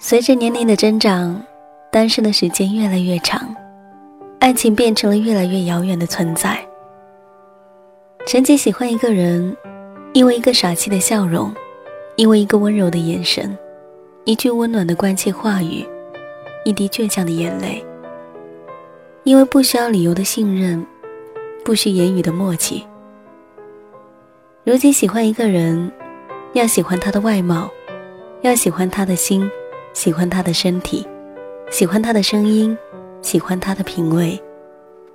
随着年龄的增长，单身的时间越来越长，爱情变成了越来越遥远的存在。曾经喜欢一个人，因为一个傻气的笑容，因为一个温柔的眼神，一句温暖的关切话语，一滴倔强的眼泪，因为不需要理由的信任，不需言语的默契。如今喜欢一个人，要喜欢他的外貌，要喜欢他的心，喜欢他的身体，喜欢他的声音，喜欢他的品味，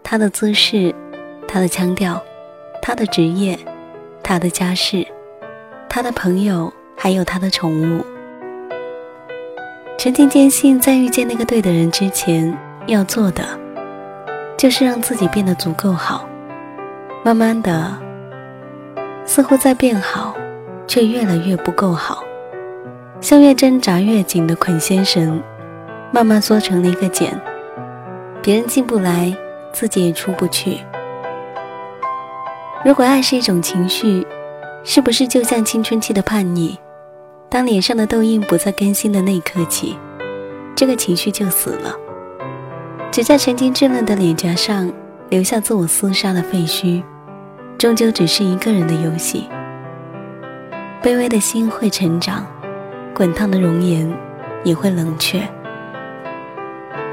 他的姿势，他的腔调。他的职业，他的家世，他的朋友，还有他的宠物。曾经坚信，在遇见那个对的人之前，要做的就是让自己变得足够好。慢慢的，似乎在变好，却越来越不够好，像越挣扎越紧的捆仙绳，慢慢缩成了一个茧。别人进不来，自己也出不去。如果爱是一种情绪，是不是就像青春期的叛逆？当脸上的痘印不再更新的那一刻起，这个情绪就死了，只在曾经稚嫩的脸颊上留下自我厮杀的废墟，终究只是一个人的游戏。卑微的心会成长，滚烫的容颜也会冷却。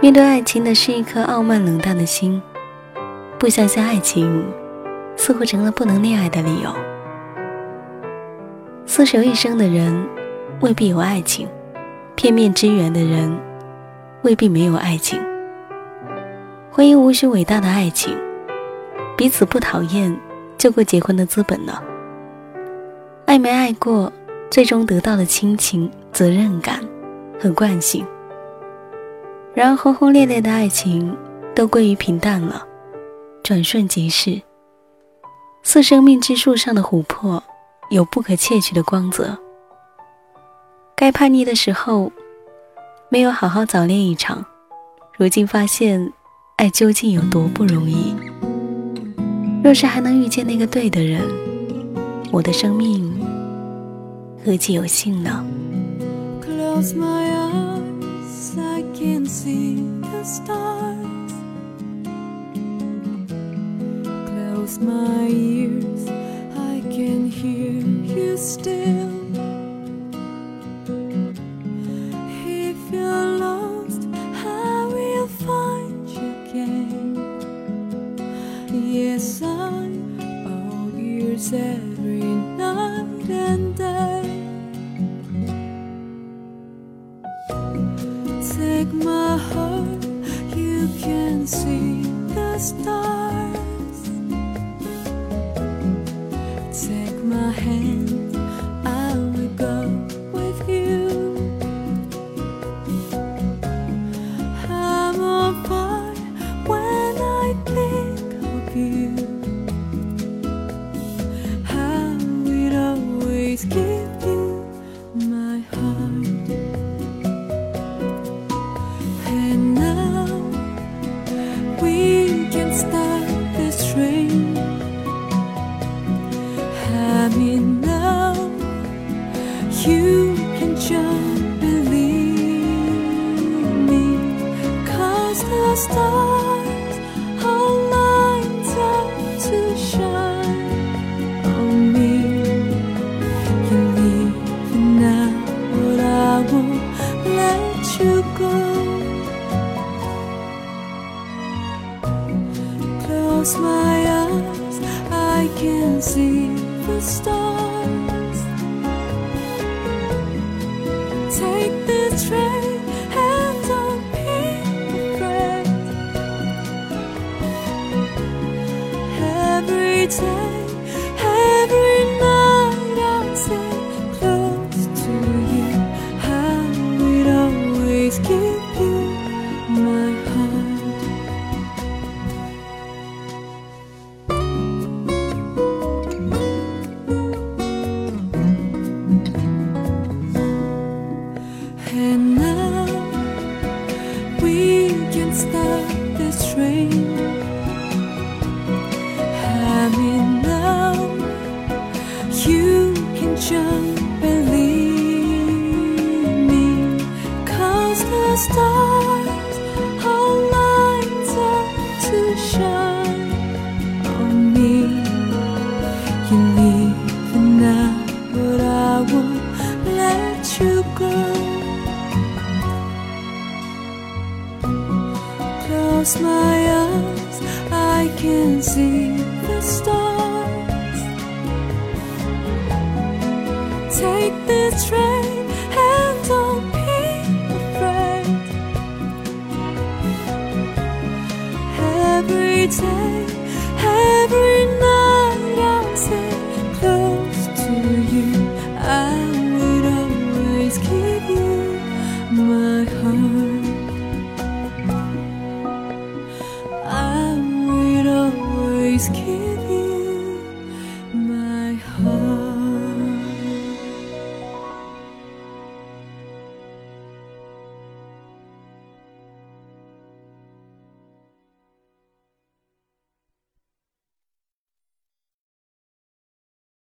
面对爱情的是一颗傲慢冷淡的心，不相信爱情。似乎成了不能恋爱的理由。厮守一生的人，未必有爱情；片面之缘的人，未必没有爱情。婚姻无需伟大的爱情，彼此不讨厌，就够结婚的资本了。爱没爱过，最终得到的亲情、责任感和惯性。然而轰轰烈烈的爱情，都归于平淡了，转瞬即逝。似生命之树上的琥珀，有不可窃取的光泽。该叛逆的时候，没有好好早恋一场，如今发现，爱究竟有多不容易。若是还能遇见那个对的人，我的生命何其有幸呢？close my eyes, I can see the stars. Close my ears. I will go with you. I'm when I think of you. Will always give you my heart. And stars lined up to shine on me. You leave now but I won't let you go. Close my eyes, I can see the stars. Take Every day, every night, I'll stay close to you. I will always give you my heart. And now we can start this train. close my eyes, I can see the stars. Take this train and don't be afraid. Every day.